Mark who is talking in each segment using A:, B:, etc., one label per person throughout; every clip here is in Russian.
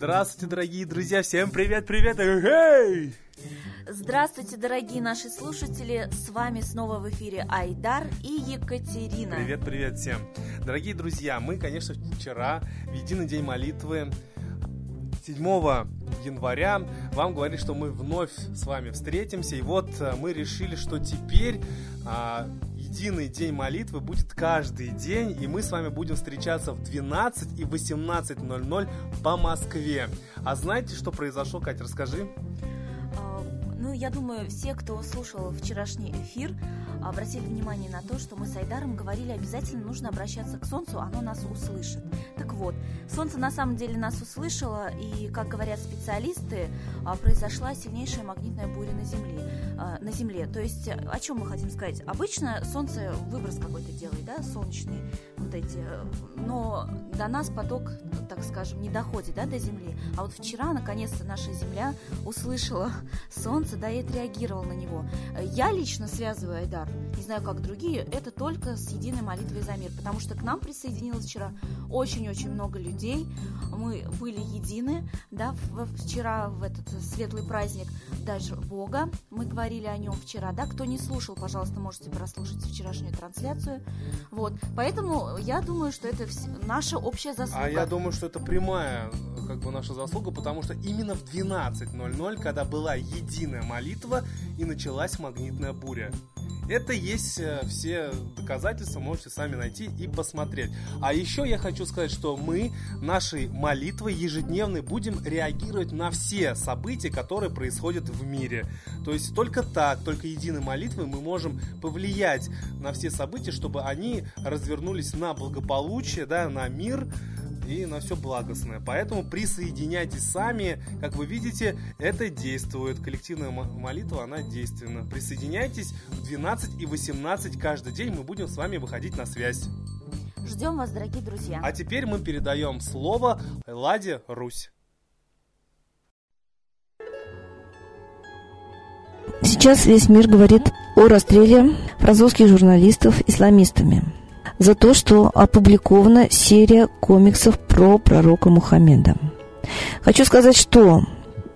A: Здравствуйте, дорогие друзья! Всем привет, привет! Эй!
B: Здравствуйте, дорогие наши слушатели! С вами снова в эфире Айдар и Екатерина.
A: Привет, привет всем! Дорогие друзья, мы, конечно, вчера, в единый день молитвы, 7 января, вам говорили, что мы вновь с вами встретимся. И вот э, мы решили, что теперь а, единый день молитвы будет каждый день, и мы с вами будем встречаться в 12 и 18.00 по Москве. А знаете, что произошло, Катя, расскажи.
B: А, ну, я думаю, все, кто слушал вчерашний эфир, обратили внимание на то, что мы с Айдаром говорили, обязательно нужно обращаться к Солнцу, оно нас услышит. Так вот, Солнце на самом деле нас услышало, и, как говорят специалисты, а, произошла сильнейшая магнитная буря на Земле. А, на Земле. То есть, о чем мы хотим сказать? Обычно Солнце выброс какой-то делает, да, солнечный, вот эти, но до нас поток, так скажем, не доходит, да, до Земли. А вот вчера, наконец-то, наша Земля услышала Солнце, да, и отреагировала на него. Я лично связываю, Айдар, не знаю, как другие, это только с единой молитвой за мир, потому что к нам присоединилось вчера очень-очень много людей, мы были едины, да, вчера в этот светлый праздник даже Бога, мы говорили о нем вчера, да, кто не слушал, пожалуйста, можете прослушать вчерашнюю трансляцию, вот, поэтому я думаю, что это наша общая заслуга.
A: А я думаю, что это прямая, как бы, наша заслуга, потому что именно в 12.00, когда была единая молитва, и началась магнитная буря. Это есть э, все доказательства, можете сами найти и посмотреть. А еще я хочу сказать, что мы нашей молитвой ежедневной будем реагировать на все события, которые происходят в мире. То есть только так, только единой молитвой мы можем повлиять на все события, чтобы они развернулись на благополучие, да, на мир, и на все благостное. Поэтому присоединяйтесь сами. Как вы видите, это действует. Коллективная молитва, она действенна. Присоединяйтесь в 12 и 18 каждый день. Мы будем с вами выходить на связь.
B: Ждем вас, дорогие друзья.
A: А теперь мы передаем слово Ладе Русь.
C: Сейчас весь мир говорит о расстреле французских журналистов исламистами за то, что опубликована серия комиксов про пророка Мухаммеда. Хочу сказать, что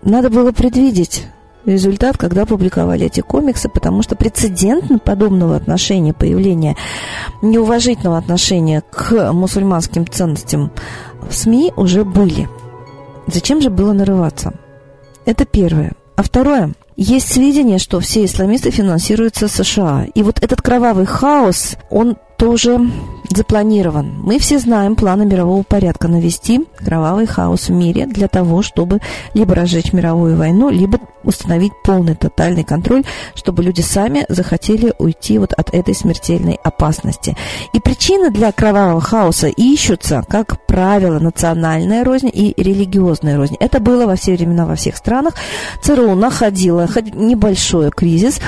C: надо было предвидеть результат, когда публиковали эти комиксы, потому что прецедент подобного отношения, появления неуважительного отношения к мусульманским ценностям в СМИ уже были. Зачем же было нарываться? Это первое. А второе, есть сведения, что все исламисты финансируются США. И вот этот кровавый хаос, он тоже запланирован. Мы все знаем планы мирового порядка навести кровавый хаос в мире для того, чтобы либо разжечь мировую войну, либо установить полный тотальный контроль, чтобы люди сами захотели уйти вот от этой смертельной опасности. И причины для кровавого хаоса ищутся, как правило, национальная рознь и религиозная рознь. Это было во все времена во всех странах. ЦРУ находила небольшой кризис,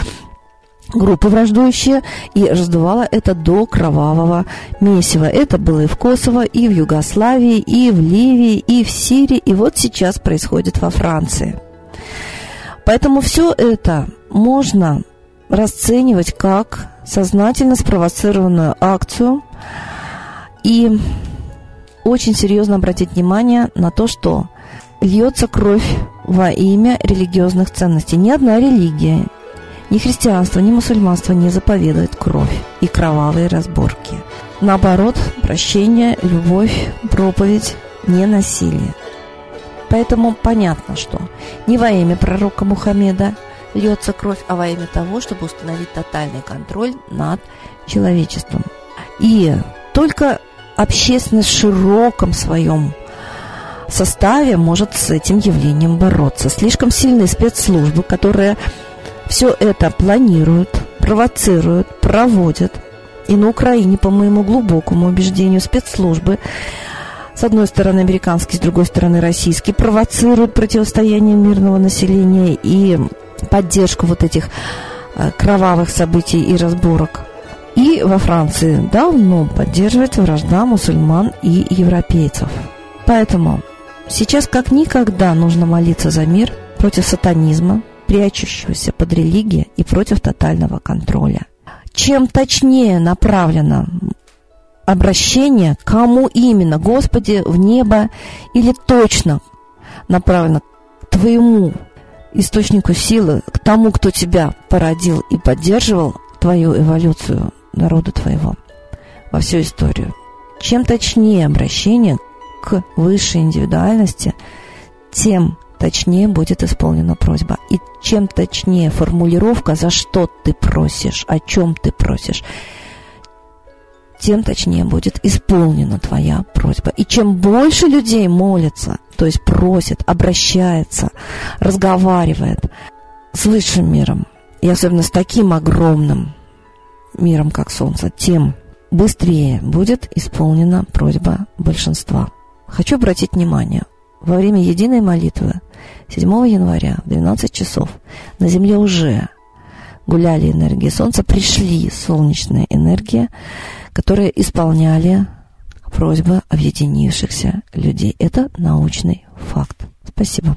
C: группы враждующие и раздувало это до кровавого месива. Это было и в Косово, и в Югославии, и в Ливии, и в Сирии, и вот сейчас происходит во Франции. Поэтому все это можно расценивать как сознательно спровоцированную акцию и очень серьезно обратить внимание на то, что льется кровь во имя религиозных ценностей. Ни одна религия, ни христианство, ни мусульманство не заповедует кровь и кровавые разборки. Наоборот, прощение, любовь, проповедь, не насилие. Поэтому понятно, что не во имя пророка Мухаммеда льется кровь, а во имя того, чтобы установить тотальный контроль над человечеством. И только общественность в широком своем составе может с этим явлением бороться. Слишком сильные спецслужбы, которые все это планируют, провоцируют, проводят. И на Украине, по моему глубокому убеждению, спецслужбы, с одной стороны американские, с другой стороны российские, провоцируют противостояние мирного населения и поддержку вот этих э, кровавых событий и разборок. И во Франции давно поддерживается вражда мусульман и европейцев. Поэтому сейчас как никогда нужно молиться за мир против сатанизма, прячущегося под религией и против тотального контроля. Чем точнее направлено обращение, кому именно, Господи, в небо, или точно направлена к твоему источнику силы, к тому, кто тебя породил и поддерживал, твою эволюцию народа твоего во всю историю. Чем точнее обращение к высшей индивидуальности, тем точнее будет исполнена просьба. И чем точнее формулировка, за что ты просишь, о чем ты просишь, тем точнее будет исполнена твоя просьба. И чем больше людей молятся, то есть просит, обращается, разговаривает с высшим миром, и особенно с таким огромным миром, как Солнце, тем быстрее будет исполнена просьба большинства. Хочу обратить внимание, во время единой молитвы 7 января в 12 часов на Земле уже гуляли энергии Солнца, пришли солнечные энергии, которые исполняли просьбы объединившихся людей. Это научный факт. Спасибо.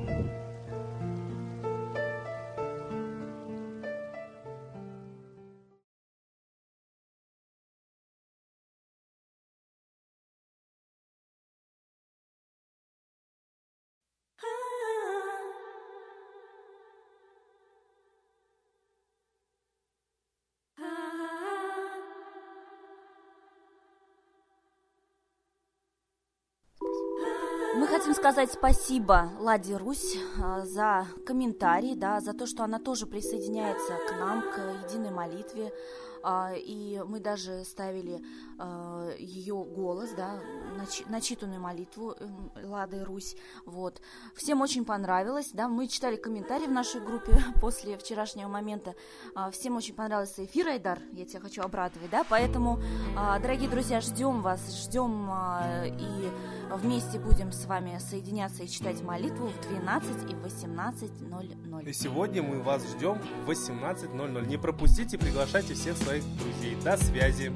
B: Мы хотим сказать спасибо Ладе Русь а, за комментарий, да, за то, что она тоже присоединяется к нам, к единой молитве. А, и мы даже ставили а, ее голос, да, начитанную молитву эм, Лады Русь, вот. Всем очень понравилось, да, мы читали комментарии в нашей группе после вчерашнего момента, всем очень понравился эфир, Айдар, я тебя хочу обрадовать, да, поэтому, дорогие друзья, ждем вас, ждем и вместе будем с вами соединяться и читать молитву в 12 и 18.00.
A: И сегодня мы вас ждем в 18.00. Не пропустите, приглашайте всех своих друзей. До связи!